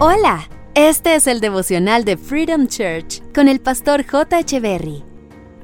Hola, este es el devocional de Freedom Church con el pastor J. Echeverry.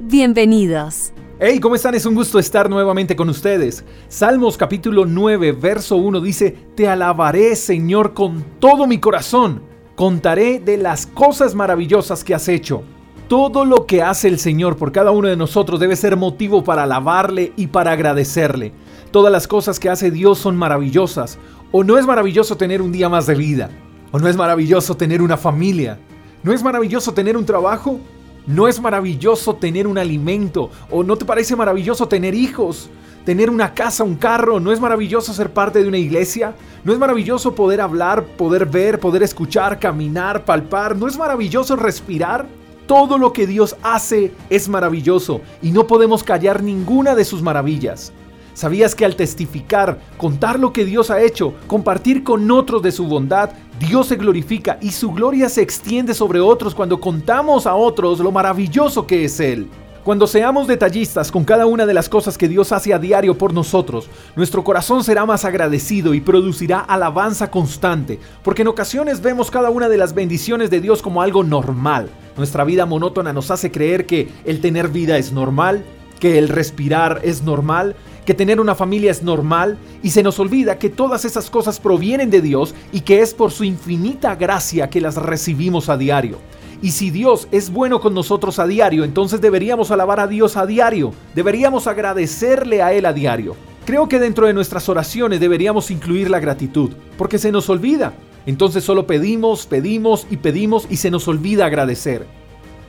Bienvenidos. Hey, ¿cómo están? Es un gusto estar nuevamente con ustedes. Salmos capítulo 9, verso 1 dice, Te alabaré, Señor, con todo mi corazón. Contaré de las cosas maravillosas que has hecho. Todo lo que hace el Señor por cada uno de nosotros debe ser motivo para alabarle y para agradecerle. Todas las cosas que hace Dios son maravillosas. ¿O no es maravilloso tener un día más de vida? ¿O no es maravilloso tener una familia? ¿No es maravilloso tener un trabajo? ¿No es maravilloso tener un alimento? ¿O no te parece maravilloso tener hijos? ¿Tener una casa, un carro? ¿No es maravilloso ser parte de una iglesia? ¿No es maravilloso poder hablar, poder ver, poder escuchar, caminar, palpar? ¿No es maravilloso respirar? Todo lo que Dios hace es maravilloso y no podemos callar ninguna de sus maravillas. ¿Sabías que al testificar, contar lo que Dios ha hecho, compartir con otros de su bondad, Dios se glorifica y su gloria se extiende sobre otros cuando contamos a otros lo maravilloso que es Él? Cuando seamos detallistas con cada una de las cosas que Dios hace a diario por nosotros, nuestro corazón será más agradecido y producirá alabanza constante, porque en ocasiones vemos cada una de las bendiciones de Dios como algo normal. Nuestra vida monótona nos hace creer que el tener vida es normal, que el respirar es normal, que tener una familia es normal y se nos olvida que todas esas cosas provienen de Dios y que es por su infinita gracia que las recibimos a diario. Y si Dios es bueno con nosotros a diario, entonces deberíamos alabar a Dios a diario, deberíamos agradecerle a Él a diario. Creo que dentro de nuestras oraciones deberíamos incluir la gratitud, porque se nos olvida. Entonces solo pedimos, pedimos y pedimos y se nos olvida agradecer.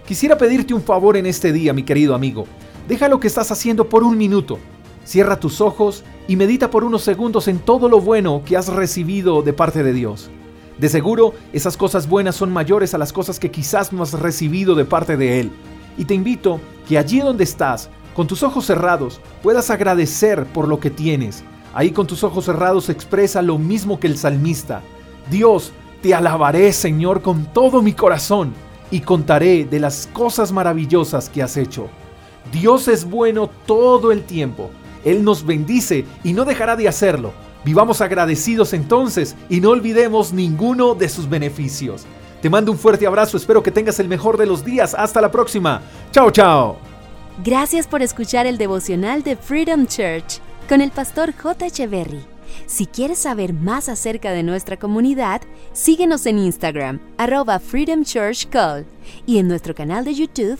Quisiera pedirte un favor en este día, mi querido amigo. Deja lo que estás haciendo por un minuto Cierra tus ojos y medita por unos segundos en todo lo bueno que has recibido de parte de Dios. De seguro, esas cosas buenas son mayores a las cosas que quizás no has recibido de parte de Él. Y te invito que allí donde estás, con tus ojos cerrados, puedas agradecer por lo que tienes. Ahí con tus ojos cerrados expresa lo mismo que el salmista. Dios, te alabaré, Señor, con todo mi corazón y contaré de las cosas maravillosas que has hecho. Dios es bueno todo el tiempo él nos bendice y no dejará de hacerlo. Vivamos agradecidos entonces y no olvidemos ninguno de sus beneficios. Te mando un fuerte abrazo, espero que tengas el mejor de los días. Hasta la próxima. Chao, chao. Gracias por escuchar el devocional de Freedom Church con el pastor J. Echeverry. Si quieres saber más acerca de nuestra comunidad, síguenos en Instagram, arroba Freedom Church y en nuestro canal de YouTube,